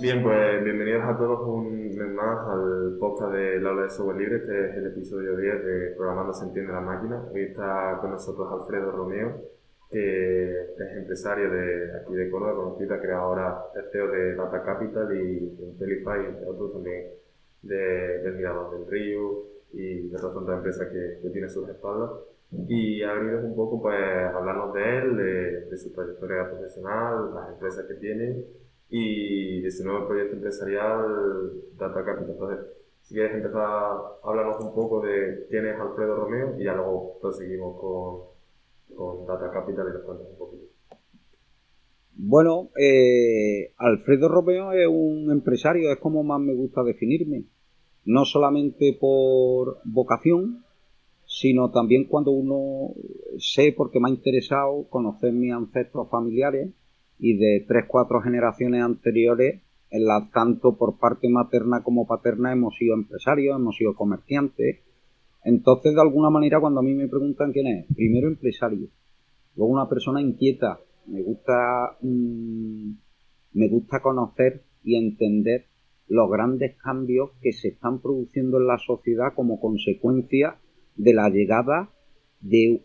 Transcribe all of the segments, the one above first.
Bien, pues bienvenidos a todos un mes más al podcast del aula de software libre. Este es el episodio 10 de Programando se entiende la máquina. Hoy está con nosotros Alfredo Romeo, que es empresario de aquí de Córdoba, conocido, ha creado ahora el CEO de Data Capital y Intelify, entre otros también de, del Mirador del Río y de otras tantas empresas que, que tiene sus espaldas. Y ha venido un poco pues, a hablarnos de él, de, de su trayectoria profesional, las empresas que tiene y su nuevo proyecto empresarial Data Capital. Entonces, si quieres empezar a hablarnos un poco de quién es Alfredo Romeo y ya luego proseguimos con, con Data Capital y nos cuentas un poquito. Bueno, eh, Alfredo Romeo es un empresario, es como más me gusta definirme. No solamente por vocación, sino también cuando uno sé, porque me ha interesado conocer mis ancestros familiares y de tres, cuatro generaciones anteriores, en la, tanto por parte materna como paterna hemos sido empresarios, hemos sido comerciantes. Entonces, de alguna manera, cuando a mí me preguntan quién es, primero empresario, luego una persona inquieta, me gusta, mmm, me gusta conocer y entender los grandes cambios que se están produciendo en la sociedad como consecuencia de la llegada de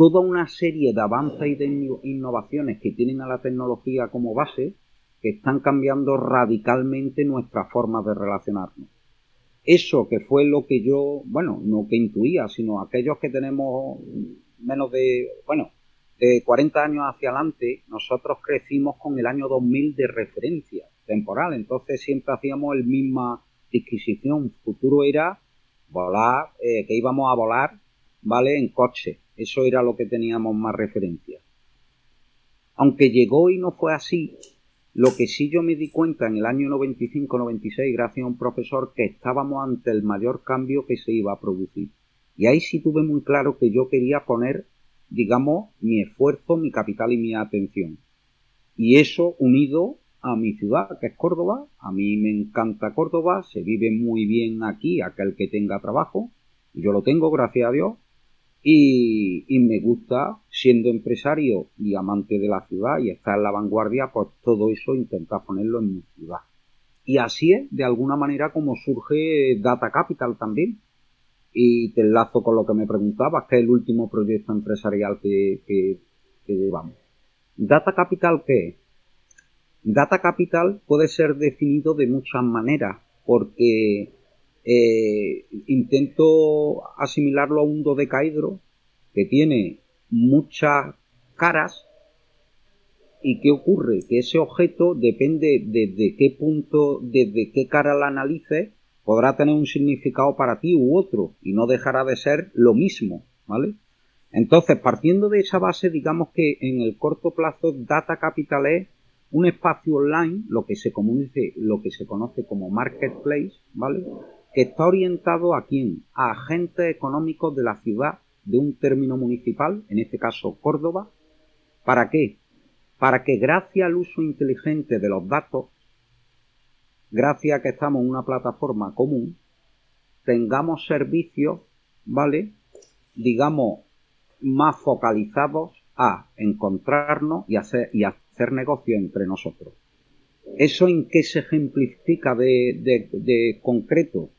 toda una serie de avances y de innovaciones que tienen a la tecnología como base que están cambiando radicalmente nuestra forma de relacionarnos. Eso que fue lo que yo, bueno, no que intuía, sino aquellos que tenemos menos de, bueno, de 40 años hacia adelante, nosotros crecimos con el año 2000 de referencia temporal, entonces siempre hacíamos el misma disquisición. Futuro era volar, eh, que íbamos a volar, ¿vale? En coche. Eso era lo que teníamos más referencia. Aunque llegó y no fue así, lo que sí yo me di cuenta en el año 95-96, gracias a un profesor, que estábamos ante el mayor cambio que se iba a producir. Y ahí sí tuve muy claro que yo quería poner, digamos, mi esfuerzo, mi capital y mi atención. Y eso unido a mi ciudad, que es Córdoba. A mí me encanta Córdoba, se vive muy bien aquí, aquel que tenga trabajo. Yo lo tengo, gracias a Dios. Y, me gusta, siendo empresario y amante de la ciudad y estar en la vanguardia, pues todo eso intentar ponerlo en mi ciudad. Y así es, de alguna manera, como surge Data Capital también. Y te enlazo con lo que me preguntabas, que es el último proyecto empresarial que, que, que llevamos. ¿Data Capital qué es? Data Capital puede ser definido de muchas maneras, porque eh, intento asimilarlo a un dodecaedro que tiene muchas caras. Y qué ocurre que ese objeto depende desde qué punto desde qué cara la analices podrá tener un significado para ti u otro y no dejará de ser lo mismo vale entonces partiendo de esa base digamos que en el corto plazo data capital es un espacio online lo que se conoce lo que se conoce como marketplace vale que está orientado a quién? A agentes económicos de la ciudad de un término municipal, en este caso Córdoba. ¿Para qué? Para que gracias al uso inteligente de los datos, gracias a que estamos en una plataforma común, tengamos servicios, ¿vale? Digamos, más focalizados a encontrarnos y hacer, y hacer negocio entre nosotros. ¿Eso en qué se ejemplifica de, de, de concreto?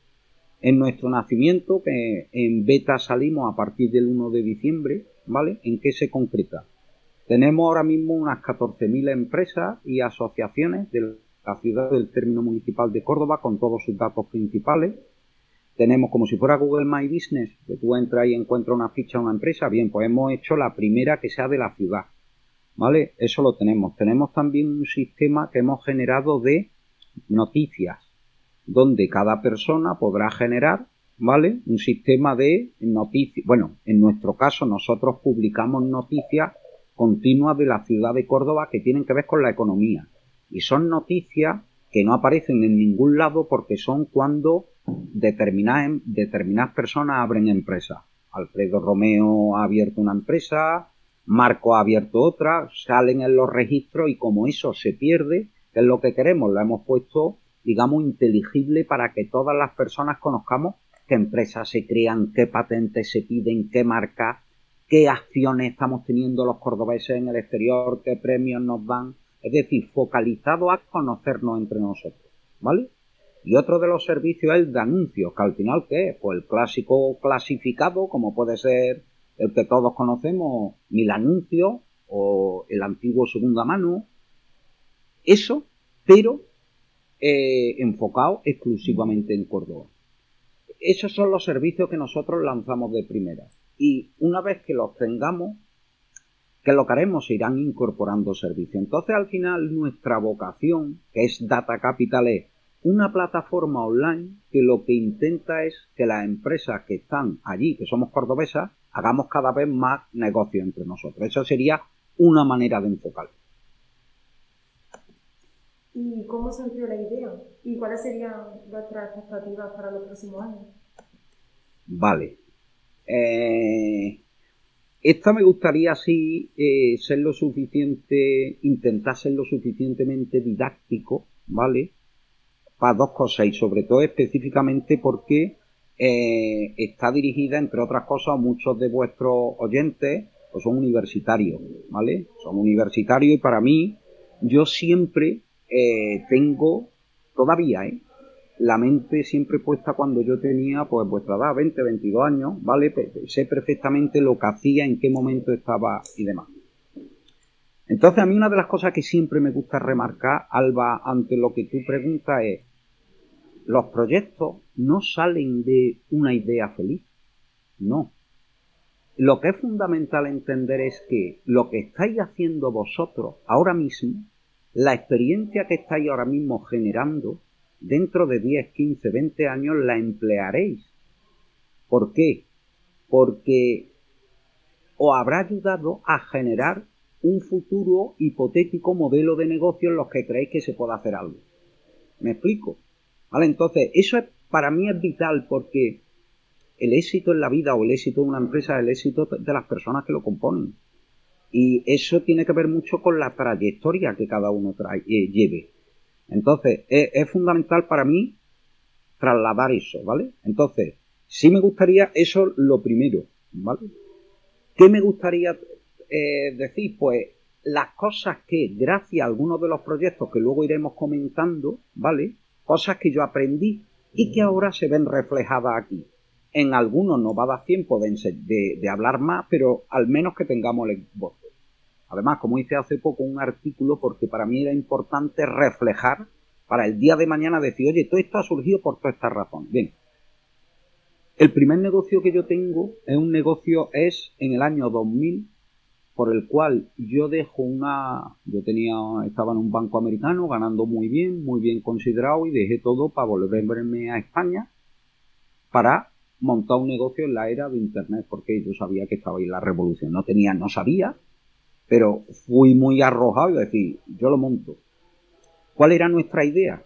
En nuestro nacimiento, que en beta salimos a partir del 1 de diciembre, ¿vale? ¿En qué se concreta? Tenemos ahora mismo unas 14.000 empresas y asociaciones de la ciudad del término municipal de Córdoba con todos sus datos principales. Tenemos como si fuera Google My Business, que tú entras y encuentras una ficha de una empresa. Bien, pues hemos hecho la primera que sea de la ciudad. ¿Vale? Eso lo tenemos. Tenemos también un sistema que hemos generado de noticias donde cada persona podrá generar, ¿vale? Un sistema de noticias. Bueno, en nuestro caso nosotros publicamos noticias continuas de la ciudad de Córdoba que tienen que ver con la economía. Y son noticias que no aparecen en ningún lado porque son cuando determinadas, determinadas personas abren empresas. Alfredo Romeo ha abierto una empresa, Marco ha abierto otra, salen en los registros y como eso se pierde, que es lo que queremos, lo hemos puesto digamos, inteligible para que todas las personas conozcamos qué empresas se crean, qué patentes se piden, qué marcas, qué acciones estamos teniendo los cordobeses en el exterior, qué premios nos dan, es decir, focalizado a conocernos entre nosotros, ¿vale? Y otro de los servicios es el de anuncios, que al final, ¿qué es? Pues el clásico clasificado, como puede ser el que todos conocemos, Mil Anuncios o el antiguo Segunda Mano. Eso, pero eh, enfocado exclusivamente en Córdoba. Esos son los servicios que nosotros lanzamos de primera. Y una vez que los tengamos, que lo que haremos se irán incorporando servicios. Entonces, al final, nuestra vocación, que es Data Capital, es una plataforma online que lo que intenta es que las empresas que están allí, que somos cordobesas, hagamos cada vez más negocio entre nosotros. Esa sería una manera de enfocar. ¿Y cómo surgió la idea? ¿Y cuáles serían vuestras expectativas para los próximos años? Vale. Eh, esta me gustaría así eh, ser lo suficiente, intentar ser lo suficientemente didáctico, ¿vale? Para dos cosas y sobre todo específicamente porque eh, está dirigida, entre otras cosas, a muchos de vuestros oyentes, pues son universitarios, ¿vale? Son universitarios y para mí, yo siempre eh, tengo, todavía, ¿eh? la mente siempre puesta cuando yo tenía pues vuestra edad, 20, 22 años, ¿vale? Sé perfectamente lo que hacía, en qué momento estaba y demás. Entonces a mí una de las cosas que siempre me gusta remarcar, Alba, ante lo que tú preguntas es, los proyectos no salen de una idea feliz, no. Lo que es fundamental entender es que lo que estáis haciendo vosotros ahora mismo, la experiencia que estáis ahora mismo generando, dentro de 10, 15, 20 años la emplearéis. ¿Por qué? Porque os habrá ayudado a generar un futuro hipotético modelo de negocio en los que creéis que se pueda hacer algo. ¿Me explico? ¿Vale? Entonces, eso es, para mí es vital porque el éxito en la vida o el éxito de una empresa es el éxito de las personas que lo componen. Y eso tiene que ver mucho con la trayectoria que cada uno trae, eh, lleve. Entonces, es, fundamental para mí trasladar eso, ¿vale? Entonces, sí me gustaría eso lo primero, ¿vale? ¿Qué me gustaría eh, decir? Pues las cosas que, gracias a algunos de los proyectos que luego iremos comentando, ¿vale? Cosas que yo aprendí y que ahora se ven reflejadas aquí. En algunos no va a dar tiempo de, hablar más, pero al menos que tengamos el. Además, como hice hace poco un artículo, porque para mí era importante reflejar para el día de mañana decir, oye, todo esto ha surgido por toda esta razón. Bien. El primer negocio que yo tengo es un negocio, es en el año 2000, por el cual yo dejo una, yo tenía, estaba en un banco americano ganando muy bien, muy bien considerado y dejé todo para volverme a España para montar un negocio en la era de Internet, porque yo sabía que estaba ahí la revolución. No tenía, no sabía, pero fui muy arrojado y decir, yo lo monto. ¿Cuál era nuestra idea?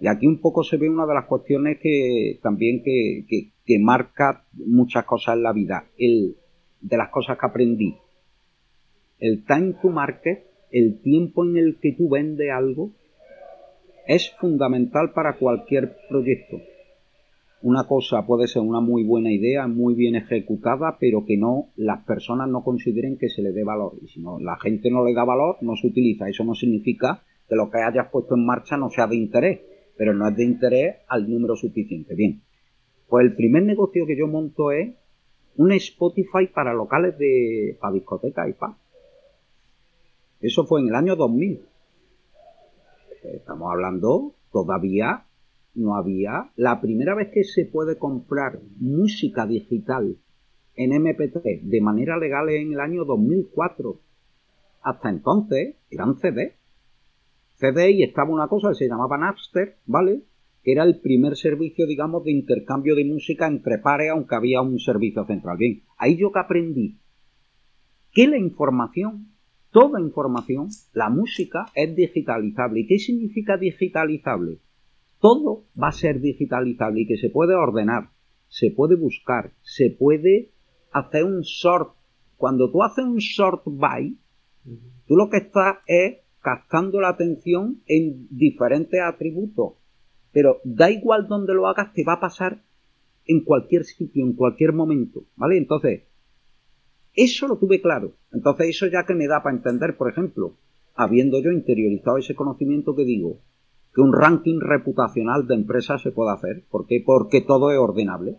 Y aquí un poco se ve una de las cuestiones que también que, que, marca muchas cosas en la vida. El, de las cosas que aprendí. El time to market, el tiempo en el que tú vendes algo, es fundamental para cualquier proyecto una cosa puede ser una muy buena idea, muy bien ejecutada, pero que no las personas no consideren que se le dé valor. Y si no, la gente no le da valor, no se utiliza. Eso no significa que lo que hayas puesto en marcha no sea de interés, pero no es de interés al número suficiente. Bien, pues el primer negocio que yo monto es un Spotify para locales de para discotecas y pa. Eso fue en el año 2000. Estamos hablando todavía no había. La primera vez que se puede comprar música digital en MP3 de manera legal en el año 2004. Hasta entonces eran CD. CD y estaba una cosa que se llamaba Napster, ¿vale? Que era el primer servicio, digamos, de intercambio de música entre pares, aunque había un servicio central. Bien, ahí yo que aprendí que la información, toda información, la música es digitalizable. ¿Y qué significa digitalizable? Todo va a ser digitalizable y que se puede ordenar, se puede buscar, se puede hacer un sort. Cuando tú haces un sort by, tú lo que estás es captando la atención en diferentes atributos. Pero da igual donde lo hagas, te va a pasar en cualquier sitio, en cualquier momento. ¿Vale? Entonces, eso lo tuve claro. Entonces, eso ya que me da para entender, por ejemplo, habiendo yo interiorizado ese conocimiento que digo, que un ranking reputacional de empresas se puede hacer. ¿Por qué? Porque todo es ordenable.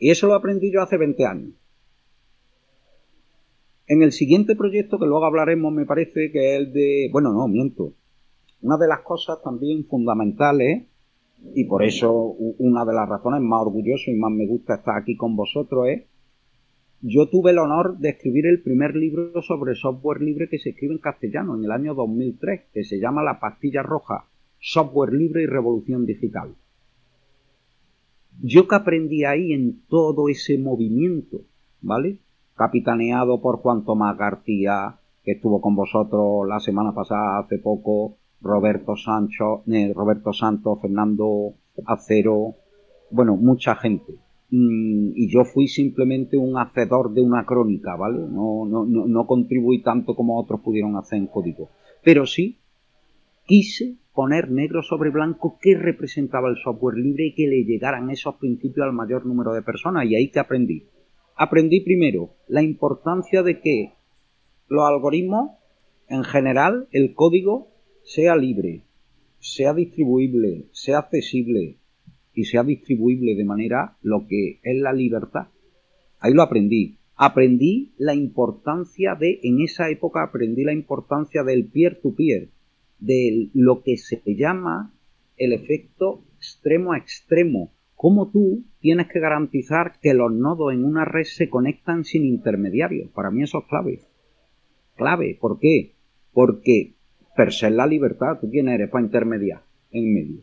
Y eso lo aprendí yo hace 20 años. En el siguiente proyecto, que luego hablaremos, me parece que es el de... Bueno, no, miento. Una de las cosas también fundamentales, y por eso una de las razones más orgulloso y más me gusta estar aquí con vosotros es, yo tuve el honor de escribir el primer libro sobre software libre que se escribe en castellano en el año 2003, que se llama La pastilla roja, software libre y revolución digital. Yo que aprendí ahí en todo ese movimiento, ¿vale? Capitaneado por Juan Tomás García, que estuvo con vosotros la semana pasada, hace poco, Roberto Sancho, eh, Roberto Santos, Fernando Acero, bueno, mucha gente. Mm, y yo fui simplemente un hacedor de una crónica, ¿vale? No, no, no, no contribuí tanto como otros pudieron hacer en código. Pero sí quise poner negro sobre blanco qué representaba el software libre y que le llegaran esos principios al mayor número de personas. Y ahí que aprendí. Aprendí primero la importancia de que los algoritmos, en general, el código, sea libre, sea distribuible, sea accesible y sea distribuible de manera lo que es la libertad. Ahí lo aprendí. Aprendí la importancia de, en esa época aprendí la importancia del peer-to-peer, de lo que se llama el efecto extremo a extremo. Cómo tú tienes que garantizar que los nodos en una red se conectan sin intermediarios. Para mí eso es clave. Clave. ¿Por qué? Porque per se la libertad, ¿tú quién eres para intermediar en medio?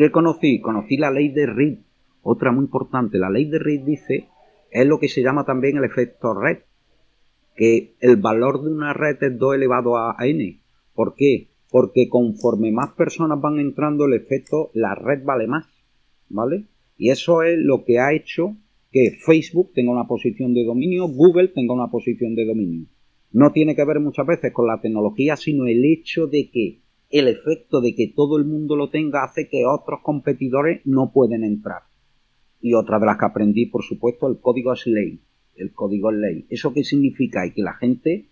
¿Qué conocí? Conocí la ley de Reed. Otra muy importante. La ley de Reed dice, es lo que se llama también el efecto red. Que el valor de una red es 2 elevado a n. ¿Por qué? Porque conforme más personas van entrando el efecto, la red vale más. ¿Vale? Y eso es lo que ha hecho que Facebook tenga una posición de dominio, Google tenga una posición de dominio. No tiene que ver muchas veces con la tecnología, sino el hecho de que el efecto de que todo el mundo lo tenga hace que otros competidores no pueden entrar. Y otra de las que aprendí, por supuesto, el código es ley. El código es ley. ¿Eso qué significa? Y que la gente...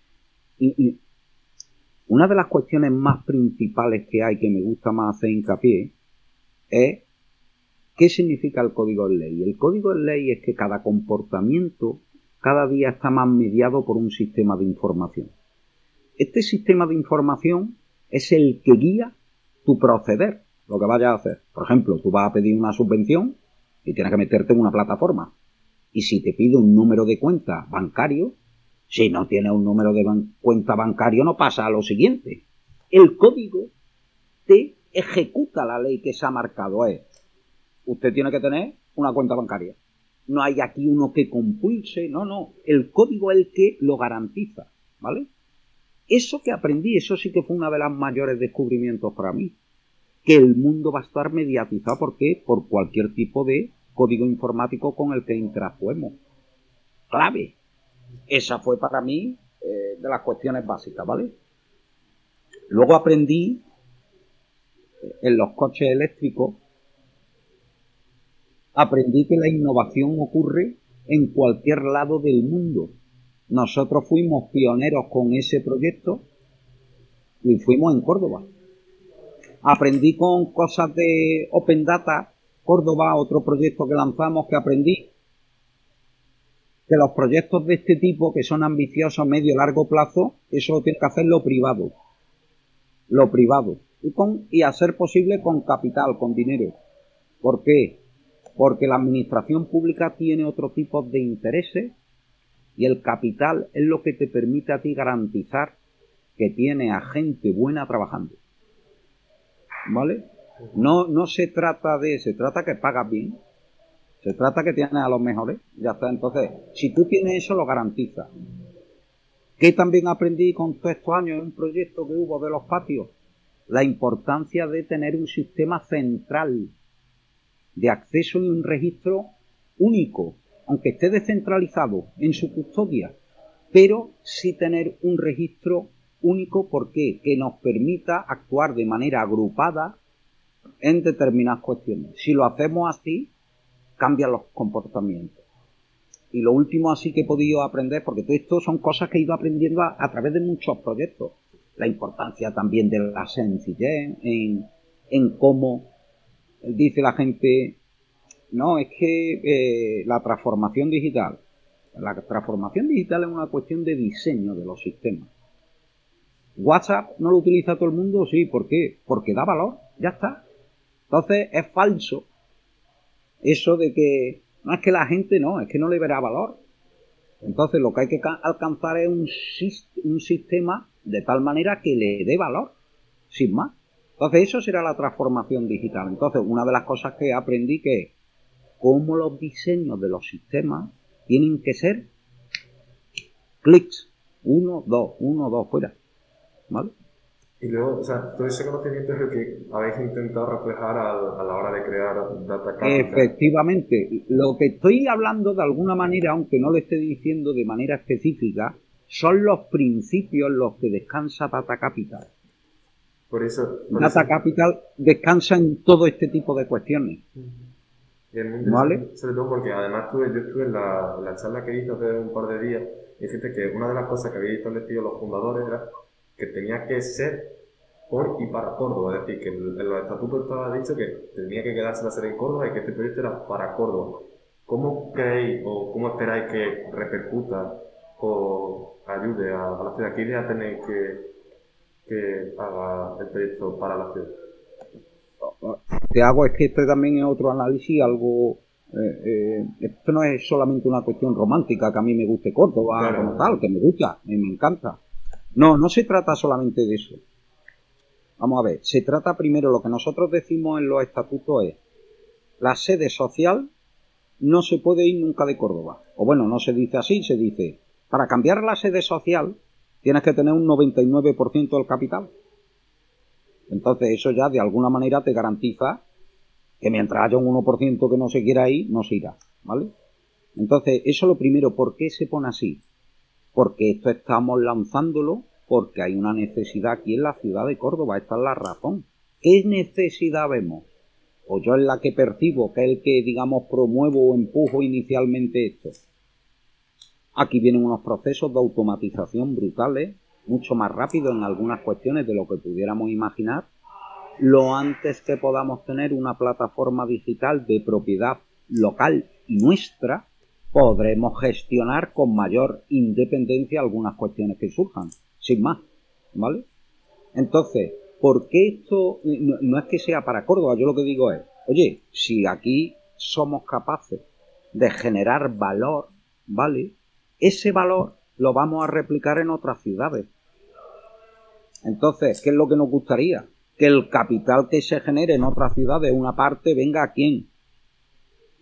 una de las cuestiones más principales que hay que me gusta más hacer hincapié es ¿qué significa el código es ley? El código es ley es que cada comportamiento cada día está más mediado por un sistema de información. Este sistema de información es el que guía tu proceder, lo que vayas a hacer. Por ejemplo, tú vas a pedir una subvención y tienes que meterte en una plataforma. Y si te pide un número de cuenta bancario, si no tienes un número de cuenta bancario no pasa a lo siguiente. El código te ejecuta la ley que se ha marcado. Es, usted tiene que tener una cuenta bancaria. No hay aquí uno que compulse, no, no. El código es el que lo garantiza, ¿vale? Eso que aprendí, eso sí que fue uno de los mayores descubrimientos para mí. Que el mundo va a estar mediatizado, ¿por qué? Por cualquier tipo de código informático con el que interactuemos. Clave. Esa fue para mí eh, de las cuestiones básicas, ¿vale? Luego aprendí eh, en los coches eléctricos, aprendí que la innovación ocurre en cualquier lado del mundo. Nosotros fuimos pioneros con ese proyecto y fuimos en Córdoba. Aprendí con cosas de Open Data Córdoba, otro proyecto que lanzamos que aprendí que los proyectos de este tipo que son ambiciosos a medio largo plazo, eso tiene que hacer lo privado. Lo privado. Y, con, y hacer posible con capital, con dinero. ¿Por qué? Porque la administración pública tiene otro tipo de intereses y el capital es lo que te permite a ti garantizar que tiene a gente buena trabajando. ¿Vale? No, no se trata de, se trata que pagas bien, se trata que tienes a los mejores, ya está. Entonces, si tú tienes eso, lo garantiza. ¿Qué también aprendí con todos estos años en un proyecto que hubo de los patios? La importancia de tener un sistema central de acceso y un registro único aunque esté descentralizado en su custodia, pero sí tener un registro único, ¿por qué? Que nos permita actuar de manera agrupada en determinadas cuestiones. Si lo hacemos así, cambian los comportamientos. y lo último así que he podido aprender, porque todo esto son cosas que he ido aprendiendo a, través de muchos proyectos. La importancia también de la sencillez en, en cómo dice la gente, no, es que eh, la transformación digital, la transformación digital es una cuestión de diseño de los sistemas. WhatsApp no lo utiliza todo el mundo, sí, ¿por qué? Porque da valor, ya está. Entonces es falso eso de que no es que la gente no, es que no le verá valor. Entonces lo que hay que alcanzar es un, un sistema de tal manera que le dé valor, sin más. Entonces eso será la transformación digital. Entonces una de las cosas que aprendí que cómo los diseños de los sistemas tienen que ser clics. Uno, dos, uno, dos, fuera. ¿Vale? Y luego, o sea, todo ese conocimiento es el que habéis intentado reflejar a, la hora de crear Data Capital. Efectivamente. Lo que estoy hablando de alguna manera, aunque no lo esté diciendo de manera específica, son los principios en los que descansa Data Capital. Por eso. Data Capital descansa en todo este tipo de cuestiones. ¿Vale? Sobre todo porque además tuve, yo estuve en la, la charla que hice hace un par de días y dijiste que una de las cosas que habéis establecido los fundadores era que tenía que ser por y para Córdoba. Es decir, que en los estatutos estaba dicho que tenía que quedarse la sede en Córdoba y que este proyecto era para Córdoba. ¿Cómo creéis o cómo esperáis que repercuta o ayude a, la ciudad? ¿Qué idea tenéis que, que haga el proyecto para la ciudad? Te hago es que este también es otro análisis, algo eh, eh, esto no es solamente una cuestión romántica que a mí me guste Córdoba como tal, que me gusta, me, me encanta. No, no se trata solamente de eso. Vamos a ver, se trata primero, lo que nosotros decimos en los estatutos es, la sede social no se puede ir nunca de Córdoba. O bueno, no se dice así, se dice, para cambiar la sede social tienes que tener un 99% del capital. Entonces eso ya de alguna manera te garantiza que mientras haya un 1% que no se quiera ir, no se irá. ¿Vale? Entonces, eso es lo primero. ¿Por qué se pone así? porque esto estamos lanzándolo porque hay una necesidad aquí en la ciudad de Córdoba, esta es la razón. ¿Qué necesidad vemos? O yo es la que percibo, que es el que, digamos, promuevo o empujo inicialmente esto. Aquí vienen unos procesos de automatización brutales, mucho más rápido en algunas cuestiones de lo que pudiéramos imaginar, lo antes que podamos tener una plataforma digital de propiedad local y nuestra, podremos gestionar con mayor independencia algunas cuestiones que surjan, sin más, ¿vale? Entonces, ¿por qué esto no, es que sea para Córdoba? Yo lo que digo es, oye, si aquí somos capaces de generar valor, ¿vale? Ese valor lo vamos a replicar en otras ciudades. Entonces, ¿qué es lo que nos gustaría? Que el capital que se genere en otras ciudades, una parte, venga a quién?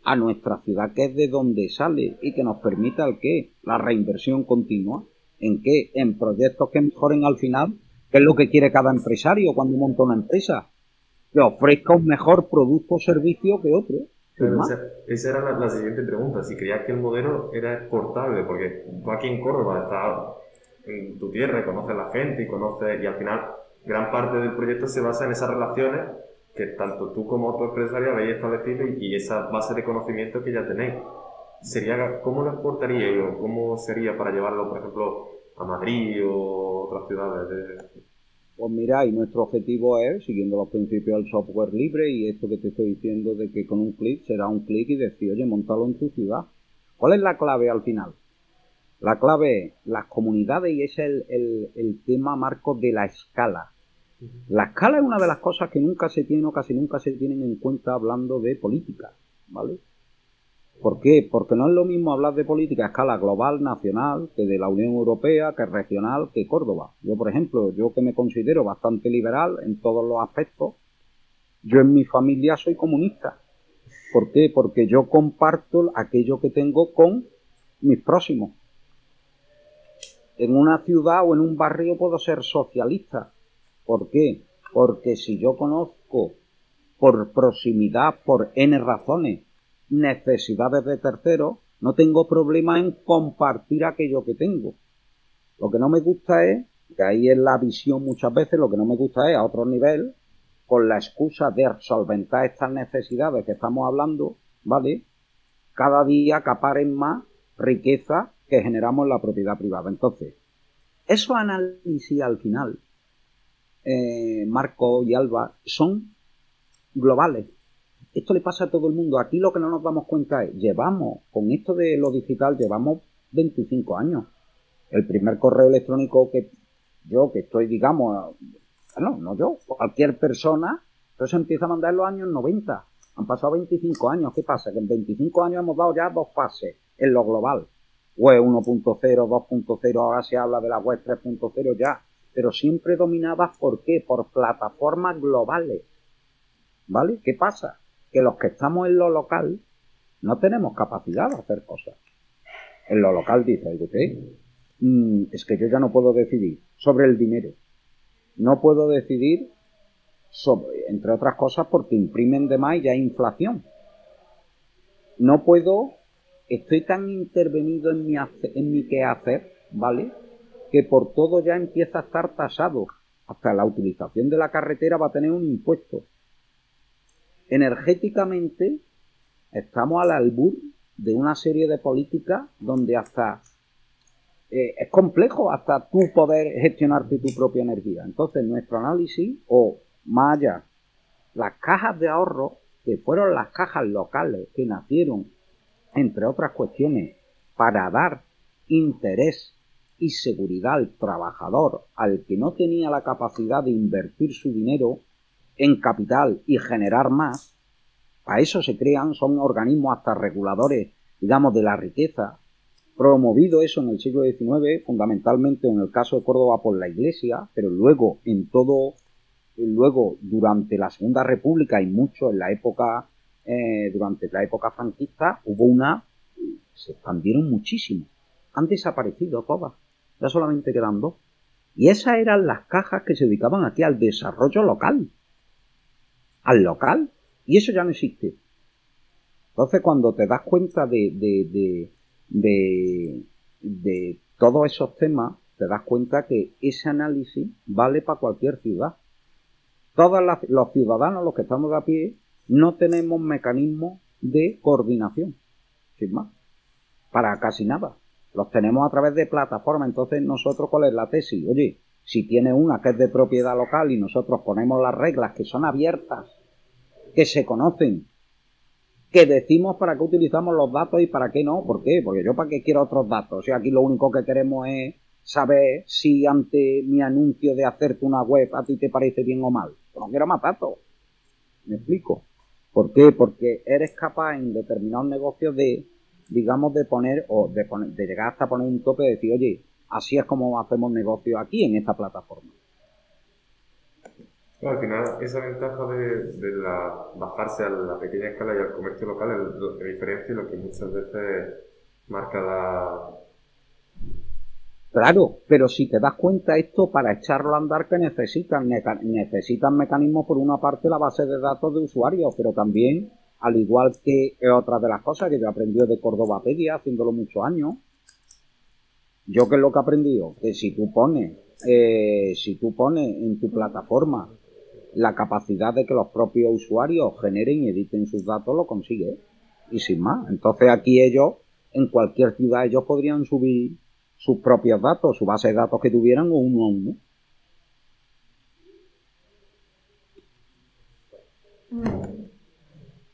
a nuestra ciudad, que es de donde sale y que nos permita el qué, la reinversión continua. ¿En qué? En proyectos que mejoren al final, que es lo que quiere cada empresario cuando monta una empresa, que ofrezca un mejor producto o servicio que otro. Esa, era la, siguiente pregunta, si creías que el modelo era exportable, porque tú aquí en Córdoba estás en tu tierra, conoces a la gente y conoces, y al final gran parte del proyecto se basa en esas relaciones que tanto tú como otro empresario habéis establecido y, esa base de conocimiento que ya tenéis. Sería, ¿Cómo lo exportaría o cómo sería para llevarlo, por ejemplo, a Madrid o otras ciudades? Pues mira, y nuestro objetivo es, siguiendo los principios del software libre y esto que te estoy diciendo de que con un clic será un clic y decir, oye, montalo en tu ciudad. ¿Cuál es la clave al final? La clave es las comunidades y es el, el, el tema marco de la escala. La escala es una de las cosas que nunca se tiene o casi nunca se tienen en cuenta hablando de política, ¿vale? ¿Por qué? Porque no es lo mismo hablar de política a escala global, nacional, que de la Unión Europea, que regional, que Córdoba. Yo, por ejemplo, yo que me considero bastante liberal en todos los aspectos, yo en mi familia soy comunista. ¿Por qué? Porque yo comparto aquello que tengo con mis próximos. En una ciudad o en un barrio puedo ser socialista, ¿Por qué? Porque si yo conozco por proximidad, por N razones, necesidades de terceros, no tengo problema en compartir aquello que tengo. Lo que no me gusta es, que ahí es la visión muchas veces, lo que no me gusta es a otro nivel, con la excusa de solventar estas necesidades que estamos hablando, ¿vale? Cada día acaparen más riqueza que generamos en la propiedad privada. Entonces, esos análisis al final, eh, Marco y Alba, son globales. Esto le pasa a todo el mundo. Aquí lo que no nos damos cuenta es, llevamos, con esto de lo digital, llevamos 25 años. El primer correo electrónico que yo, que estoy, digamos, no, no yo, cualquier persona, se empieza a mandar en los años 90. Han pasado 25 años. ¿Qué pasa? Que en 25 años hemos dado ya dos fases en lo global. Web 1.0, 2.0, ahora se habla de la web 3.0 ya, pero siempre dominadas por qué? Por plataformas globales. ¿Vale? ¿Qué pasa? Que los que estamos en lo local no tenemos capacidad de hacer cosas. En lo local dice, usted, mm, es que yo ya no puedo decidir sobre el dinero. No puedo decidir sobre, entre otras cosas, porque imprimen de más y ya hay inflación. No puedo, estoy tan intervenido en mi, en mi quehacer, ¿vale? Que por todo ya empieza a estar tasado. Hasta la utilización de la carretera va a tener un impuesto energéticamente estamos al albur de una serie de políticas donde hasta eh, es complejo hasta tú poder gestionarte tu propia energía. Entonces, nuestro análisis, o más allá, las cajas de ahorro, que fueron las cajas locales que nacieron, entre otras cuestiones, para dar interés y seguridad al trabajador, al que no tenía la capacidad de invertir su dinero, en capital y generar más, a eso se crean, son organismos hasta reguladores, digamos, de la riqueza, promovido eso en el siglo XIX, fundamentalmente en el caso de Córdoba por la Iglesia, pero luego en todo, luego durante la Segunda República y mucho en la época, eh, durante la época franquista, hubo una, se expandieron muchísimo, han desaparecido todas, ya solamente quedan dos. Y esas eran las cajas que se dedicaban aquí al desarrollo local al local y eso ya no existe. Entonces cuando te das cuenta de, de, de, de, todos esos temas, te das cuenta que ese análisis vale para cualquier ciudad. Todos los ciudadanos, los que estamos de a pie, no tenemos mecanismos de coordinación, sin más, para casi nada. Los tenemos a través de plataformas. Entonces, nosotros, ¿cuál es la tesis? Oye, si tiene una que es de propiedad local y nosotros ponemos las reglas que son abiertas, que se conocen, que decimos para qué utilizamos los datos y para qué no, ¿por qué? Porque yo para qué quiero otros datos, o sea, aquí lo único que queremos es saber si ante mi anuncio de hacerte una web a ti te parece bien o mal. No quiero más. ¿Me explico? ¿Por qué? Porque eres capaz en determinados negocios de, digamos, de poner, o de, poner, de llegar hasta poner un tope y decir, oye, Así es como hacemos negocio aquí en esta plataforma. Al final, esa ventaja de, la, bajarse a la pequeña escala y al comercio local es lo que diferencia y lo que muchas veces marca la. Claro, pero si te das cuenta, esto para echarlo a andar que necesitan, necesitan mecanismos por una parte la base de datos de usuarios, pero también, al igual que otra de las cosas que yo aprendí de Cordobapedia haciéndolo muchos años, yo que es lo que he aprendido, que si tú pones, eh, si tú pones en tu plataforma la capacidad de que los propios usuarios generen y editen sus datos, lo consigues. Y sin más. Entonces aquí ellos, en cualquier ciudad, ellos podrían subir sus propios datos, su base de datos que tuvieran, uno a uno.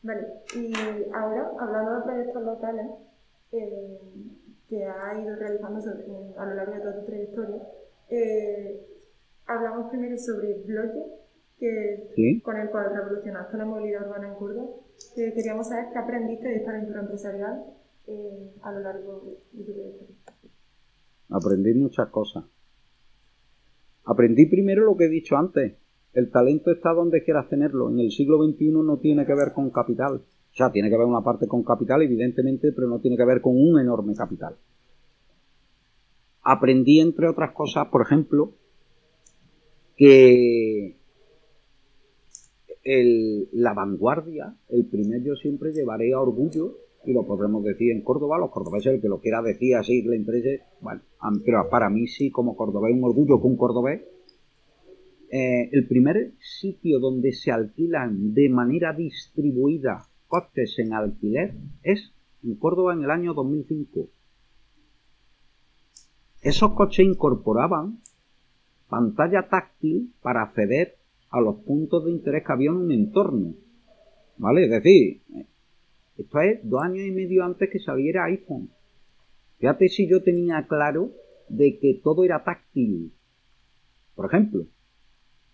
Vale, y ahora, hablando de proyectos locales, eh, que ha ido realizándose a lo largo de toda tu trayectoria. Eh, hablamos primero sobre Bloque, que, con el cual revolucionaste la movilidad urbana en Córdoba. queríamos saber qué aprendiste de esta aventura empresarial eh, a lo largo de tu trayectoria. Aprendí muchas cosas. Aprendí primero lo que he dicho antes. El talento está donde quieras tenerlo. En el siglo XXI no tiene que ver con capital. O sea, tiene que ver una parte con capital, evidentemente, pero no tiene que ver con un enorme capital. Aprendí, entre otras cosas, por ejemplo, que la vanguardia, el primer yo siempre llevaré a orgullo, y lo podremos decir en Córdoba, los cordobeses, el que lo quiera decir así, le interese, bueno, pero para mí sí, como cordobés, un orgullo que un cordobés, eh, el primer sitio donde se alquilan de manera distribuida costes en alquiler es en Córdoba en el año 2005. esos coches incorporaban pantalla táctil para acceder a los puntos de interés que había en un entorno. ¿Vale? Es decir, esto es dos años y medio antes que saliera iPhone. Fíjate si yo tenía claro de que todo era táctil, por ejemplo,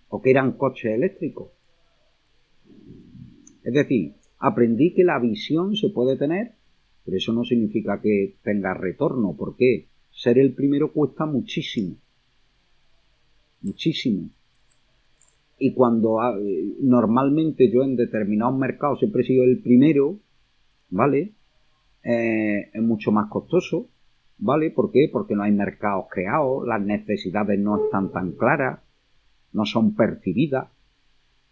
o que eran coches eléctricos. Es decir, aprendí que la visión se puede tener, pero eso no significa que tenga retorno. ¿Por qué? Ser el primero cuesta muchísimo. Muchísimo. Y cuando ah, eh, normalmente yo en determinados mercados siempre he sido el primero, ¿vale? Eh, es mucho más costoso, ¿vale? ¿Por qué? Porque no hay mercados creados, las necesidades no están tan claras, no son percibidas.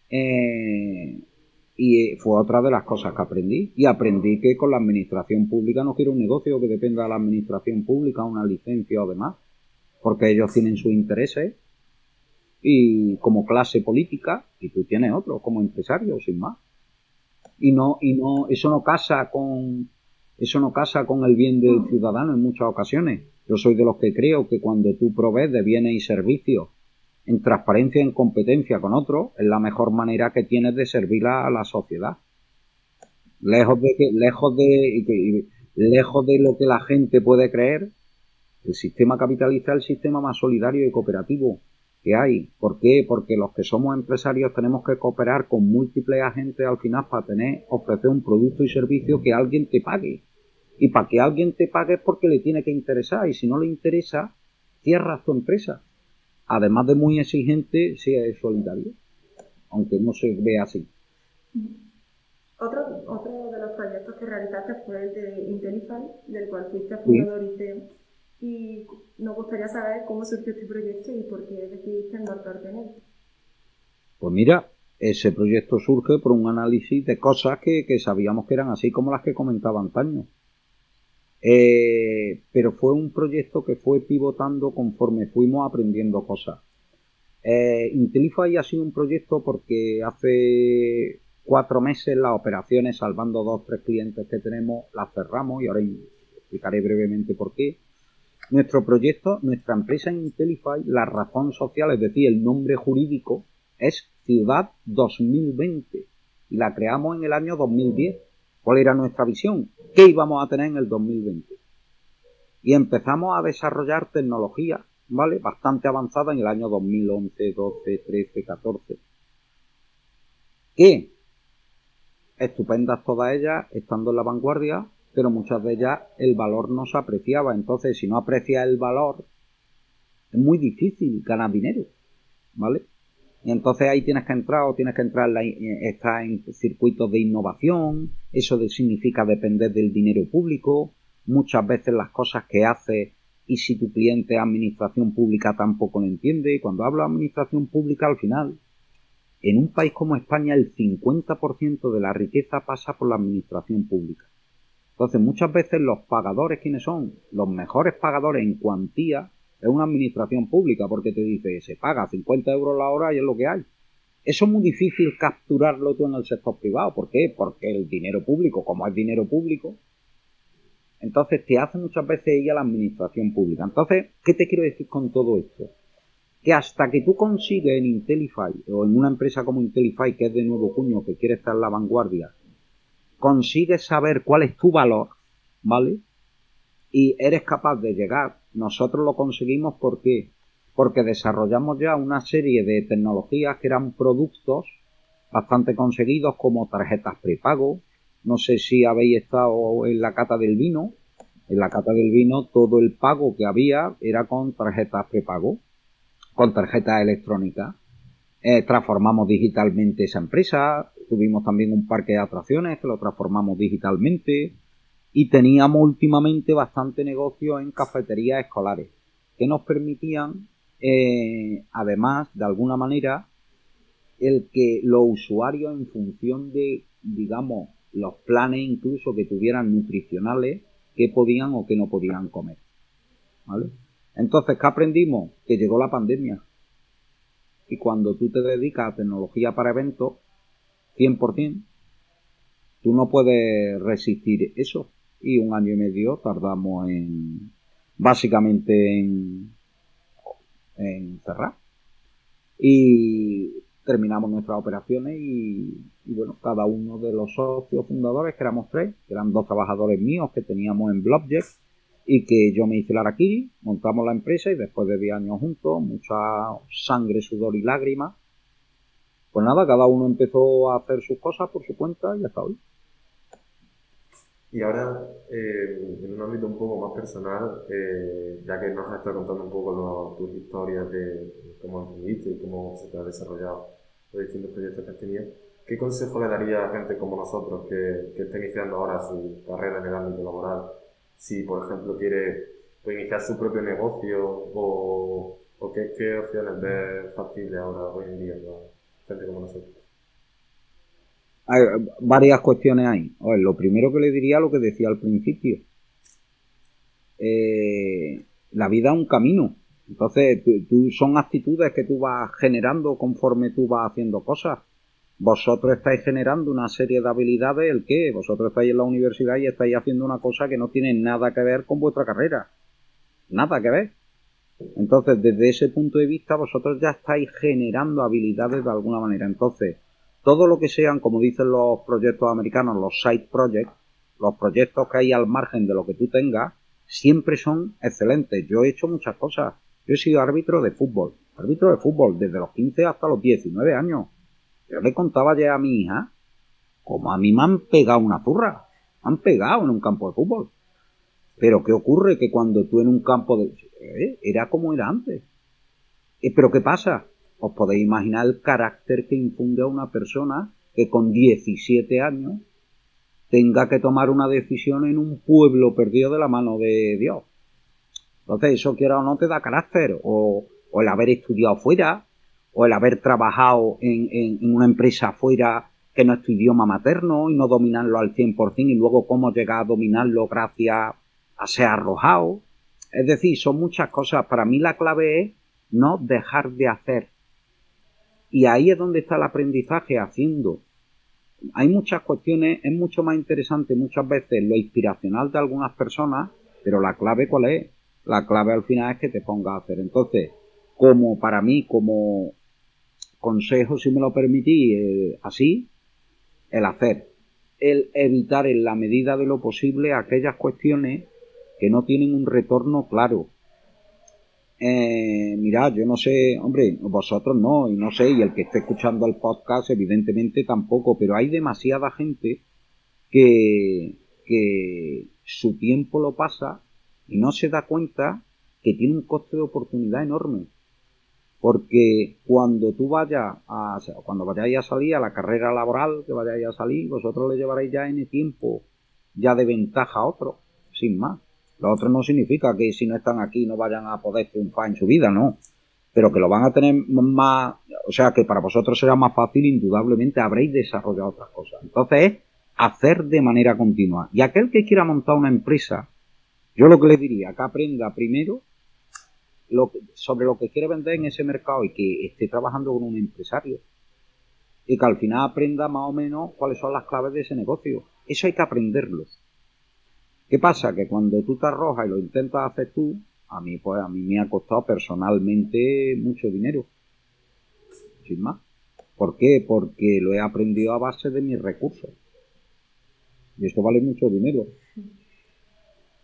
Eh, y fue otra de las cosas que aprendí. Y aprendí que con la administración pública no quiero un negocio que dependa de la administración pública, una licencia o demás, porque ellos tienen sus intereses y como clase política y tú tienes otro como empresario, sin más. Y no, y no, eso no casa con, eso no casa con el bien del ciudadano en muchas ocasiones. Yo soy de los que creo que cuando tú provees de bienes y servicios en transparencia y en competencia con otros, es la mejor manera que tienes de servir a, la sociedad. Lejos de que, lejos de, lejos de lo que la gente puede creer, el sistema capitalista es el sistema más solidario y cooperativo que hay. ¿Por qué? Porque los que somos empresarios tenemos que cooperar con múltiples agentes al final para tener, ofrecer un producto y servicio que alguien te pague. Y para que alguien te pague es porque le tiene que interesar. Y si no le interesa, cierra tu empresa además de muy exigente, sí es solidario, aunque no se vea así. Otro, otro de los proyectos que realizaste fue el de Intelify, del cual fuiste fundador y CEO. Y nos gustaría saber cómo surgió este proyecto y por qué decidiste embarcarte en él. Pues mira, ese proyecto surge por un análisis de cosas que, que sabíamos que eran así como las que comentaba antaño. Eh, pero fue un proyecto que fue pivotando conforme fuimos aprendiendo cosas. Eh, Intelify ha sido un proyecto porque hace cuatro meses las operaciones, salvando dos o tres clientes que tenemos, las cerramos y ahora explicaré brevemente por qué. Nuestro proyecto, nuestra empresa en Intelify, la razón social, es decir, el nombre jurídico, es Ciudad 2020 y la creamos en el año 2010. ¿Cuál era nuestra visión? ¿Qué íbamos a tener en el 2020? Y empezamos a desarrollar tecnología, ¿vale? Bastante avanzada en el año 2011, 12, 13, 14. ¿Qué? Estupendas todas ellas, estando en la vanguardia, pero muchas de ellas el valor no se apreciaba. Entonces, si no aprecia el valor, es muy difícil ganar dinero, ¿vale? Y entonces ahí tienes que entrar o tienes que entrar en, en circuitos de innovación, eso significa depender del dinero público, muchas veces las cosas que haces y si tu cliente es administración pública tampoco lo entiende. Y cuando hablo de administración pública al final, en un país como España el 50% de la riqueza pasa por la administración pública. Entonces muchas veces los pagadores, ¿quiénes son? Los mejores pagadores en cuantía es una administración pública porque te dice, se paga 50 euros la hora y es lo que hay. Eso es muy difícil capturarlo tú en el sector privado. ¿Por qué? Porque el dinero público, como es dinero público, entonces te hace muchas veces ir a la administración pública. Entonces, ¿qué te quiero decir con todo esto? Que hasta que tú consigues en Intelify o en una empresa como Intelify, que es de nuevo cuño, que quiere estar en la vanguardia, consigues saber cuál es tu valor, ¿vale? Y eres capaz de llegar nosotros lo conseguimos porque porque desarrollamos ya una serie de tecnologías que eran productos bastante conseguidos como tarjetas prepago. No sé si habéis estado en la cata del vino. En la cata del vino todo el pago que había era con tarjetas prepago, con tarjetas electrónicas. Eh, transformamos digitalmente esa empresa. Tuvimos también un parque de atracciones que lo transformamos digitalmente y teníamos últimamente bastante negocio en cafeterías escolares que nos permitían, eh, además, de alguna manera, el que los usuarios en función de, digamos, los planes incluso que tuvieran nutricionales, que podían o que no podían comer. ¿Vale? Entonces, ¿qué aprendimos? Que llegó la pandemia. Y cuando tú te dedicas a tecnología para eventos, 100%, tú no puedes resistir eso y un año y medio tardamos en, básicamente en, cerrar. Y terminamos nuestras operaciones y, bueno, cada uno de los socios fundadores, que éramos tres, que eran dos trabajadores míos que teníamos en Blobject, y que yo me hice la Arakiri, montamos la empresa y después de 10 años juntos, mucha sangre, sudor y lágrimas, pues nada, cada uno empezó a hacer sus cosas por su cuenta y hasta hoy. Y ahora, eh, en un ámbito un poco más personal, eh, ya que nos has estado contando un poco tus historias de cómo emprendiste y cómo se te ha desarrollado los distintos proyectos que has tenido, ¿qué consejo le daría a gente como nosotros que, que está iniciando ahora su carrera en el ámbito laboral? Si, por ejemplo, quiere pues, iniciar su propio negocio o, qué, opciones ves factibles ahora, hoy en día, para hay varias cuestiones ahí. lo primero que le diría lo que decía al principio. Eh, la vida es un camino. Entonces, tú, son actitudes que tú vas generando conforme tú vas haciendo cosas. Vosotros estáis generando una serie de habilidades, ¿el qué? Vosotros estáis en la universidad y estáis haciendo una cosa que no tiene nada que ver con vuestra carrera. Nada que ver. Entonces, desde ese punto de vista, vosotros ya estáis generando habilidades de alguna manera. Entonces, todo lo que sean, como dicen los proyectos americanos, los side projects, los proyectos que hay al margen de lo que tú tengas, siempre son excelentes. Yo he hecho muchas cosas. Yo he sido árbitro de fútbol, árbitro de fútbol desde los 15 hasta los 19 años. Yo le contaba ya a mi hija como a mí me han pegado una zurra, me han pegado en un campo de fútbol. Pero ¿qué ocurre? Que cuando tú en un campo de... Eh, era como era antes. Eh, ¿Pero qué pasa? os podéis imaginar el carácter que infunde a una persona que con 17 años tenga que tomar una decisión en un pueblo perdido de la mano de Dios. Entonces, eso quiera o no te da carácter, o, el haber estudiado fuera, o el haber trabajado en, en, una empresa fuera que no es tu idioma materno y no dominarlo al 100% y luego cómo llegar a dominarlo gracias a ser arrojado. Es decir, son muchas cosas. Para mí la clave es no dejar de hacer. Y ahí es donde está el aprendizaje haciendo. Hay muchas cuestiones, es mucho más interesante muchas veces lo inspiracional de algunas personas, pero la clave cuál es? La clave al final es que te pongas a hacer. Entonces, como para mí, como consejo, si me lo permitís, eh, así, el hacer. El evitar en la medida de lo posible aquellas cuestiones que no tienen un retorno claro eh, mirad, yo no sé, hombre, vosotros no, y no sé, y el que esté escuchando el podcast evidentemente tampoco, pero hay demasiada gente que, que su tiempo lo pasa y no se da cuenta que tiene un coste de oportunidad enorme. Porque cuando tú vayas a, cuando vayáis a salir a la carrera laboral que vayáis a salir, vosotros le llevaréis ya en el tiempo ya de ventaja a otro, sin más. Lo otro no significa que si no están aquí no vayan a poder triunfar en su vida, no. Pero que lo van a tener más, o sea, que para vosotros será más fácil, indudablemente habréis desarrollado otras cosas. Entonces es hacer de manera continua. Y aquel que quiera montar una empresa, yo lo que le diría, que aprenda primero lo sobre lo que quiere vender en ese mercado y que esté trabajando con un empresario. Y que al final aprenda más o menos cuáles son las claves de ese negocio. Eso hay que aprenderlo. ¿Qué pasa? Que cuando tú te arrojas y lo intentas hacer tú, a mí, pues a mí me ha costado personalmente mucho dinero. Sin más. ¿Por qué? Porque lo he aprendido a base de mis recursos. Y esto vale mucho dinero.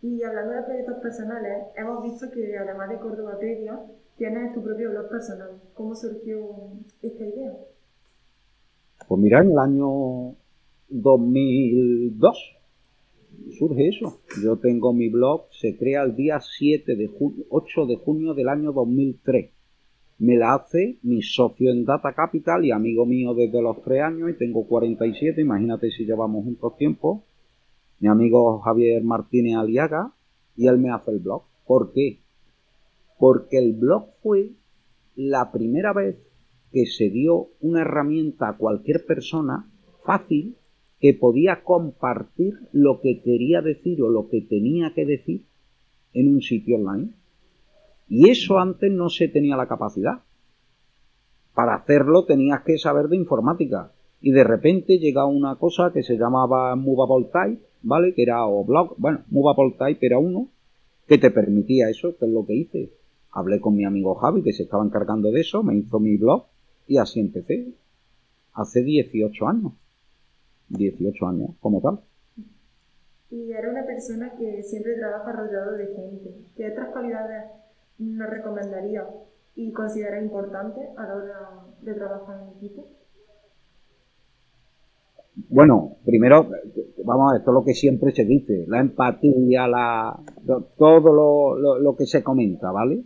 Y hablando de proyectos personales, hemos visto que además de Córdoba Pedia, tienes tu propio blog personal. ¿Cómo surgió esta idea? Pues mira, en el año 2002 surge eso. Yo tengo mi blog, se crea el día 7 de 8 de junio del año 2003. Me la hace mi socio en Data Capital y amigo mío desde los 3 años y tengo 47, imagínate si llevamos juntos tiempo. Mi amigo Javier Martínez Aliaga y él me hace el blog. ¿Por qué? Porque el blog fue la primera vez que se dio una herramienta a cualquier persona fácil que podía compartir lo que quería decir o lo que tenía que decir en un sitio online. Y eso antes no se tenía la capacidad. Para hacerlo tenías que saber de informática. Y de repente llega una cosa que se llamaba Movable Type, ¿vale? Que era o blog, bueno, Movable Type era uno. que te permitía eso, que es lo que hice. Hablé con mi amigo Javi, que se estaba encargando de eso, me hizo mi blog y así empecé. Hace 18 años. 18 años, como tal. Y era una persona que siempre trabaja rodeado de gente. ¿Qué otras cualidades nos recomendaría y considera importantes a la hora de trabajar en equipo? Bueno, primero, vamos a ver, esto es lo que siempre se dice, la empatía, la, todo lo, que se comenta, ¿vale?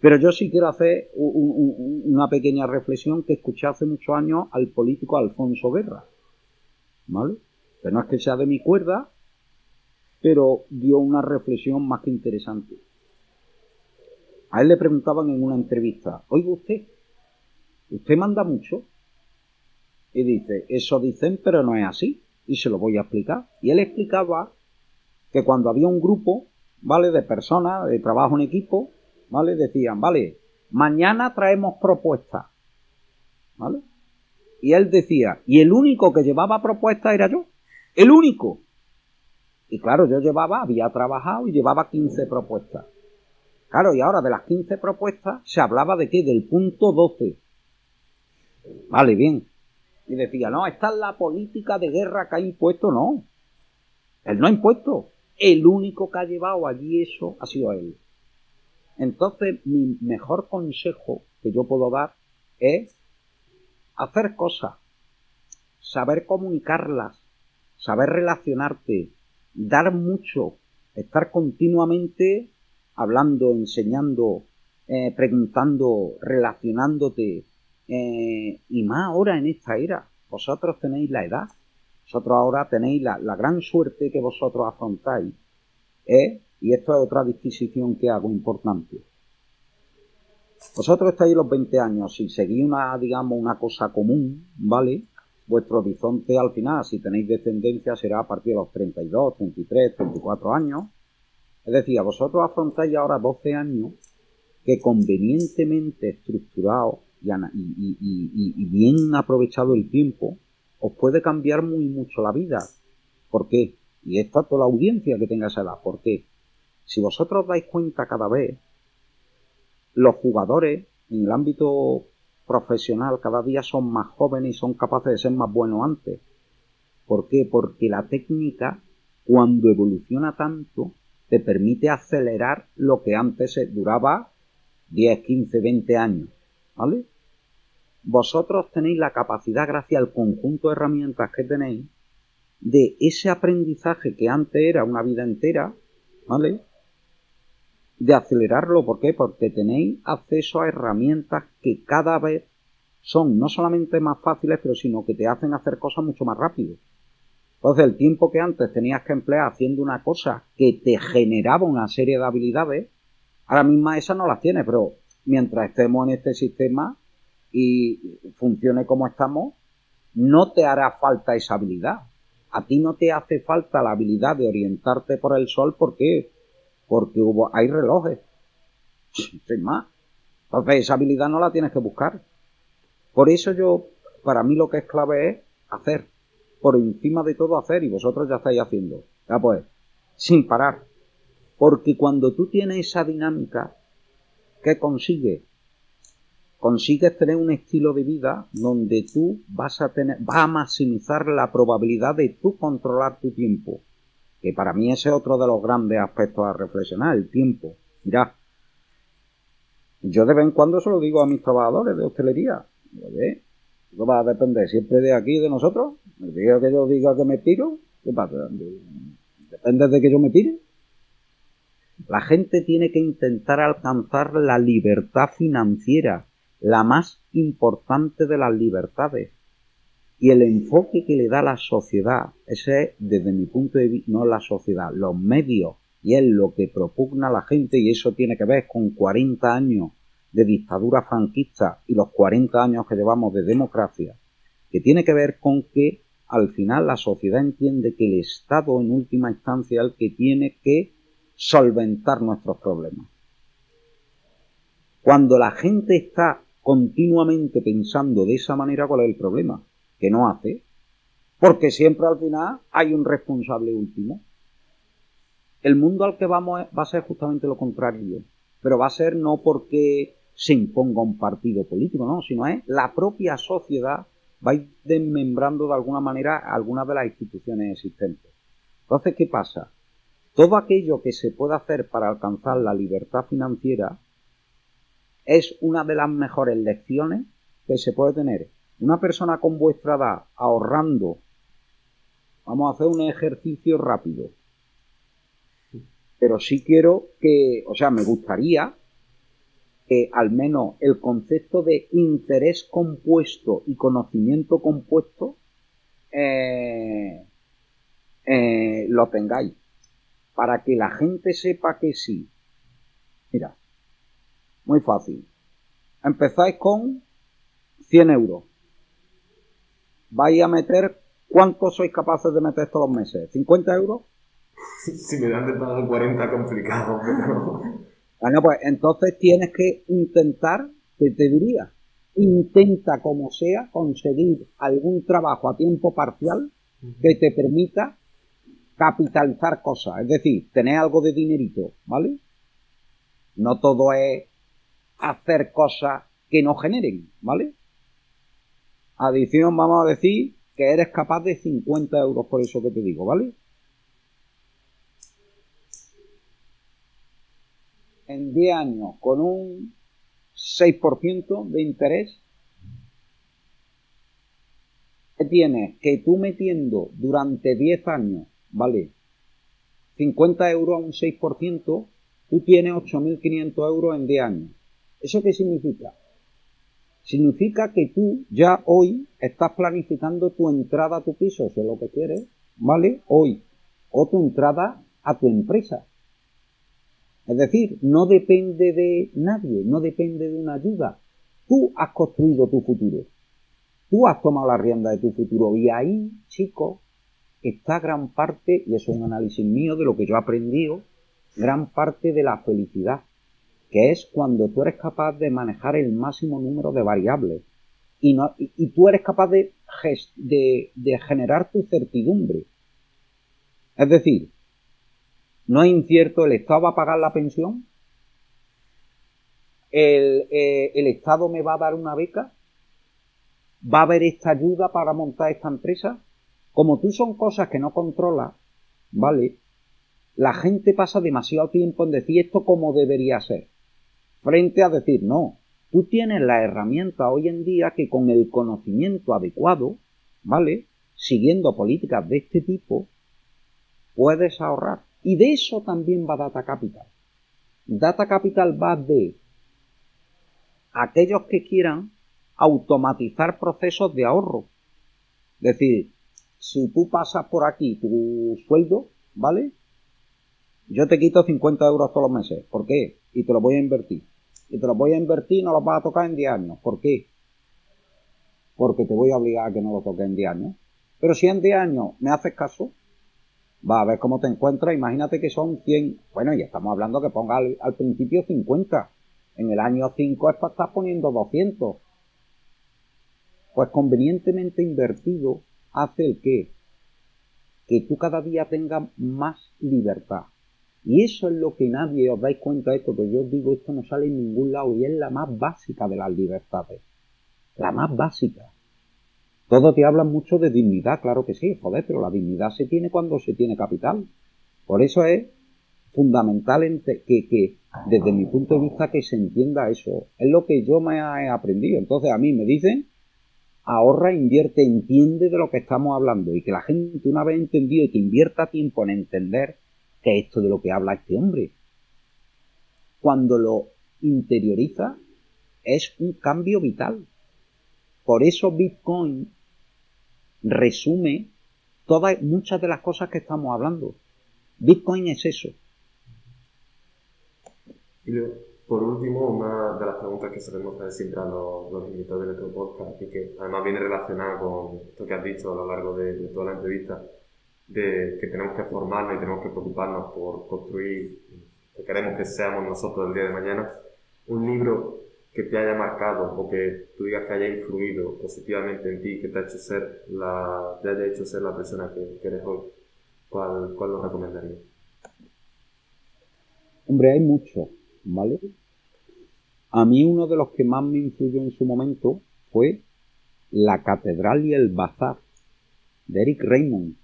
Pero yo sí quiero hacer una pequeña reflexión que escuché hace muchos años al político Alfonso Guerra, ¿vale? Que no es que sea de mi cuerda, pero dio una reflexión más que interesante. A él le preguntaban en una entrevista, oiga usted, ¿usted manda mucho? Y dice, eso dicen, pero no es así. Y se lo voy a explicar. Y él explicaba que cuando había un grupo, ¿vale? De personas, de trabajo en equipo, ¿vale? Decían, vale, mañana traemos propuestas, ¿vale? Y él decía, y el único que llevaba propuestas era yo. El único. Y claro, yo llevaba, había trabajado y llevaba 15 propuestas. Claro, y ahora de las 15 propuestas se hablaba de qué? Del punto 12. Vale, bien. Y decía, no, esta es la política de guerra que ha impuesto. No. Él no ha impuesto. El único que ha llevado allí eso ha sido él. Entonces, mi mejor consejo que yo puedo dar es hacer cosas, saber comunicarlas, saber relacionarte, dar mucho, estar continuamente hablando, enseñando, eh, preguntando, relacionándote, eh, y más ahora en esta era. Vosotros tenéis la edad, vosotros ahora tenéis la, gran suerte que vosotros afrontáis, ¿eh? y esto es otra disquisición que hago importante. Vosotros estáis los 20 años, y seguís una, digamos, una cosa común, ¿vale? Vuestro horizonte al final, si tenéis descendencia, será a partir de los 32, 33, 34 años, es decir, vosotros afrontáis ahora 12 años que convenientemente estructurado y, bien aprovechado el tiempo, os puede cambiar muy mucho la vida. ¿Por qué? Y es toda la audiencia que tenga esa edad. ¿Por qué? Si vosotros dais cuenta cada vez, los jugadores en el ámbito profesional cada día son más jóvenes y son capaces de ser más buenos antes. ¿Por qué? Porque la técnica, cuando evoluciona tanto, te permite acelerar lo que antes duraba 10, 15, 20 años. ¿Vale? Vosotros tenéis la capacidad, gracias al conjunto de herramientas que tenéis, de ese aprendizaje que antes era una vida entera, ¿vale? De acelerarlo, ¿por qué? Porque tenéis acceso a herramientas que cada vez son no solamente más fáciles, pero sino que te hacen hacer cosas mucho más rápido. Entonces, el tiempo que antes tenías que emplear haciendo una cosa que te generaba una serie de habilidades, ahora mismo esa no las tienes, pero mientras estemos en este sistema y funcione como estamos, no te hará falta esa habilidad. A ti no te hace falta la habilidad de orientarte por el sol, ¿por qué? Porque hubo, hay relojes. Sin más. Entonces, esa habilidad no la tienes que buscar. Por eso yo, para mí lo que es clave es hacer por encima de todo hacer y vosotros ya estáis haciendo. Ya pues, sin parar. Porque cuando tú tienes esa dinámica, ¿qué consigues? Consigues tener un estilo de vida donde tú vas a tener, vas a maximizar la probabilidad de tú controlar tu tiempo. Que para mí ese es otro de los grandes aspectos a reflexionar, el tiempo. Mirad, yo de vez en cuando se lo digo a mis trabajadores de hostelería. ¿No va a depender siempre de aquí, de nosotros? El día que yo diga que me tiro, ¿qué pasa? ¿Depende de que yo me tire? La gente tiene que intentar alcanzar la libertad financiera, la más importante de las libertades. Y el enfoque que le da la sociedad, ese es, desde mi punto de vista, no la sociedad, los medios, y es lo que propugna la gente, y eso tiene que ver con 40 años de dictadura franquista y los 40 años que llevamos de democracia, que tiene que ver con que al final la sociedad entiende que el Estado en última instancia es el que tiene que solventar nuestros problemas. Cuando la gente está continuamente pensando de esa manera, ¿cuál es el problema? Que no hace. Porque siempre al final hay un responsable último. el mundo al que vamos va a ser justamente lo contrario, pero va a ser no porque se imponga un partido político, no, sino es la propia sociedad va a ir desmembrando de alguna manera algunas de las instituciones existentes. Entonces, ¿qué pasa? Todo aquello que se pueda hacer para alcanzar la libertad financiera es una de las mejores lecciones que se puede tener. Una persona con vuestra edad ahorrando, vamos a hacer un ejercicio rápido, pero sí quiero que, o sea, me gustaría que al menos el concepto de interés compuesto y conocimiento compuesto eh, eh, lo tengáis. Para que la gente sepa que sí. Mira, muy fácil. Empezáis con 100 euros. Vais a meter, ¿cuánto sois capaces de meter todos los meses? ¿50 euros? Si me dan de pago 40, complicado, pero... Bueno, pues entonces tienes que intentar, ¿qué te diría? Intenta como sea conseguir algún trabajo a tiempo parcial que te permita capitalizar cosas, es decir, tener algo de dinerito, ¿vale? No todo es hacer cosas que no generen, ¿vale? Adición, vamos a decir que eres capaz de 50 euros por eso que te digo, ¿vale? en 10 años con un 6% de interés, que tienes que tú metiendo durante 10 años, ¿vale? 50 euros a un 6%, tú tienes 8.500 euros en 10 años. ¿Eso qué significa? Significa que tú ya hoy estás planificando tu entrada a tu piso, si es lo que quieres, ¿vale? Hoy. O tu entrada a tu empresa. Es decir, no depende de nadie, no depende de una ayuda. Tú has construido tu futuro. Tú has tomado la rienda de tu futuro. Y ahí, chicos, está gran parte, y eso es un análisis mío de lo que yo he aprendido, gran parte de la felicidad, que es cuando tú eres capaz de manejar el máximo número de variables y, tú eres capaz de, generar tu certidumbre. Es decir, no es incierto, el Estado va a pagar la pensión, eh, el, Estado me va a dar una beca, va a haber esta ayuda para montar esta empresa. Como tú son cosas que no controlas, ¿vale? La gente pasa demasiado tiempo en decir esto como debería ser, frente a decir no. Tú tienes la herramienta hoy en día que con el conocimiento adecuado, ¿vale? Siguiendo políticas de este tipo, puedes ahorrar. Y de eso también va Data Capital. Data Capital va de aquellos que quieran automatizar procesos de ahorro. Es decir, si tú pasas por aquí tu sueldo, ¿vale? Yo te quito 50 euros todos los meses. ¿Por qué? Y te lo voy a invertir. Y te lo voy a invertir y no los vas a tocar en 10 años. ¿Por qué? Porque te voy a obligar a que no lo toques en 10 años. Pero si en 10 años me haces caso, va a ver cómo te encuentras. Imagínate que son 100, bueno, ya estamos hablando que ponga al, principio 50. En el año 5 estás poniendo 200. Pues convenientemente invertido hace el qué? Que tú cada día tengas más libertad. Y eso es lo que nadie os dais cuenta de esto, que yo os digo, esto no sale en ningún lado y es la más básica de las libertades. La más básica. Todos te hablan mucho de dignidad, claro que sí, joder, pero la dignidad se tiene cuando se tiene capital. Por eso es fundamental que, que, desde mi punto de vista, que se entienda eso. Es lo que yo me he aprendido. Entonces a mí me dicen, ahorra, invierte, entiende de lo que estamos hablando. Y que la gente, una vez entendido y que invierta tiempo en entender esto de lo que habla este hombre, cuando lo interioriza, es un cambio vital. Por eso Bitcoin resume todas, muchas de las cosas que estamos hablando. Bitcoin es eso. Por último, una de las preguntas que solemos hacer siempre a los, invitados de nuestro podcast y que además viene relacionada con esto que has dicho a lo largo de, toda la entrevista, de que tenemos que formarnos y tenemos que preocuparnos por construir, que queremos que seamos nosotros el día de mañana, un libro que te haya marcado o que tú digas que haya influido positivamente en ti, que te, ha hecho ser la, te haya hecho ser la persona que, eres hoy, ¿cuál, cuál lo recomendarías? Hombre, hay muchos, ¿vale? A mí uno de los que más me influyó en su momento fue La Catedral y el Bazar, de Eric Raymond,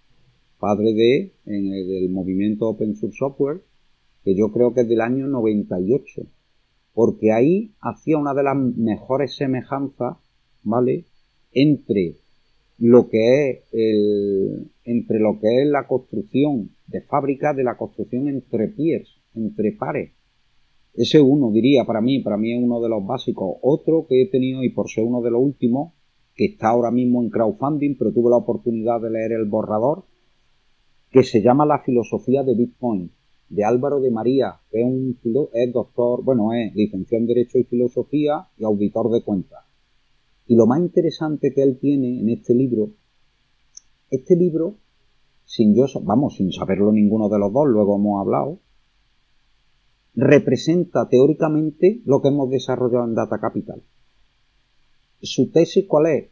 padre de, el, del movimiento Open Source Software, que yo creo que es del año 98, porque ahí hacía una de las mejores semejanzas, ¿vale? Entre lo que es el, entre lo que es la construcción de fábricas, de la construcción entre piers, entre pares. Ese uno diría para mí, para mí es uno de los básicos. Otro que he tenido y por ser uno de los últimos, que está ahora mismo en crowdfunding, pero tuve la oportunidad de leer el borrador, que se llama La filosofía de Bitcoin, de Álvaro de María, que es un es doctor, bueno, es licenciado en Derecho y Filosofía y auditor de cuentas. Y lo más interesante que él tiene en este libro, este libro, sin yo, vamos, sin saberlo ninguno de los dos, luego hemos hablado, representa teóricamente lo que hemos desarrollado en Data Capital. Su tesis cuál es?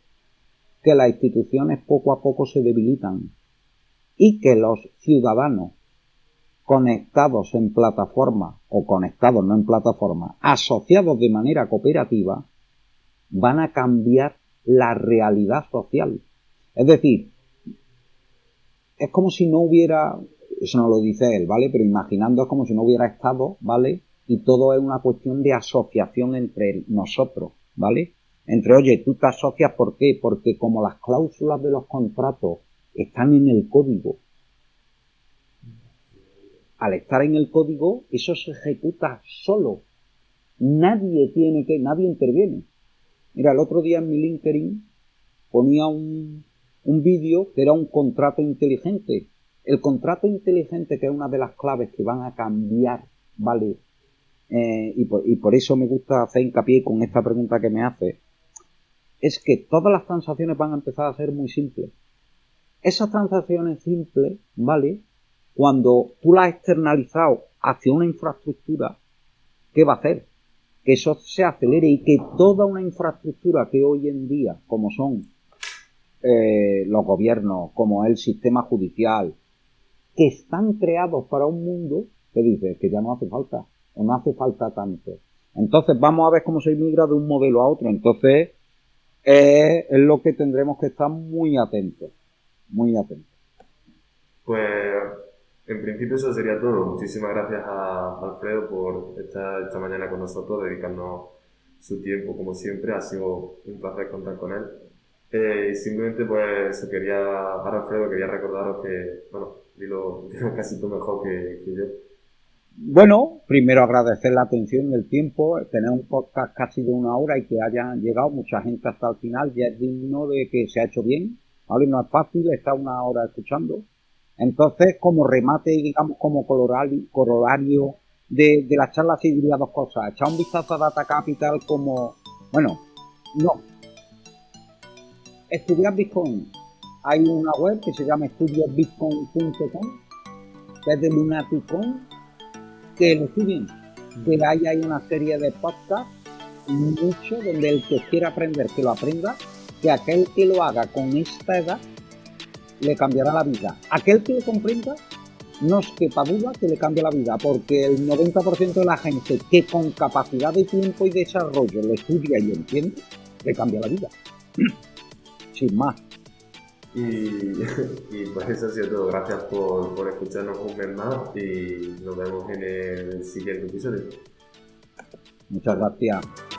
Que las instituciones poco a poco se debilitan y que los ciudadanos conectados en plataforma o conectados no en plataforma, asociados de manera cooperativa, van a cambiar la realidad social. Es decir, es como si no hubiera, eso no lo dice él, ¿vale? Pero imaginando es como si no hubiera estado, ¿vale? Y todo es una cuestión de asociación entre nosotros, ¿vale? Entre, oye, tú te asocias, ¿por qué? Porque como las cláusulas de los contratos están en el código, al estar en el código, eso se ejecuta solo. Nadie tiene que, nadie interviene. Mira, el otro día en mi LinkedIn ponía un, un vídeo que era un contrato inteligente. El contrato inteligente, que es una de las claves que van a cambiar, ¿vale? Eh, y, por, y por eso me gusta hacer hincapié con esta pregunta que me hace, es que todas las transacciones van a empezar a ser muy simples. Esas transacciones simples, ¿vale? Cuando tú las has externalizado hacia una infraestructura, ¿qué va a hacer? que eso se acelere y que toda una infraestructura que hoy en día, como son eh, los gobiernos, como el sistema judicial, que están creados para un mundo que dice que ya no hace falta, o no hace falta tanto. Entonces vamos a ver cómo se migra de un modelo a otro. Entonces es lo que tendremos que estar muy atentos, muy atentos. Pues en principio eso sería todo. Muchísimas gracias a Alfredo por estar esta mañana con nosotros, dedicarnos su tiempo como siempre. Ha sido un placer contar con él. Eh, y simplemente pues quería, para Alfredo, quería recordaros que, bueno, dilo, casi tú mejor que, yo. Bueno, primero agradecer la atención y el tiempo, tener un podcast casi de una hora y que haya llegado mucha gente hasta el final, ya es digno de que se ha hecho bien, ¿vale? No es fácil estar una hora escuchando, entonces, como remate, digamos, como corolario de, de la charla, sí diría dos cosas. Echar un vistazo a Data Capital como, bueno, no. Estudiar Bitcoin. Hay una web que se llama estudiosbitcoin.com, que es de Lunaticon, que lo estudien. De ahí hay una serie de podcasts, mucho, donde el que quiera aprender, que lo aprenda, que aquel que lo haga con esta edad le cambiará la vida. Aquel que lo comprenda, no es quepa duda que le cambia la vida, porque el 90% de la gente que con capacidad de tiempo y desarrollo lo estudia y entiende, le cambia la vida. Sin más. Y, pues eso ha sido todo. Gracias por, por escucharnos un mes más y nos vemos en el siguiente episodio. Muchas gracias.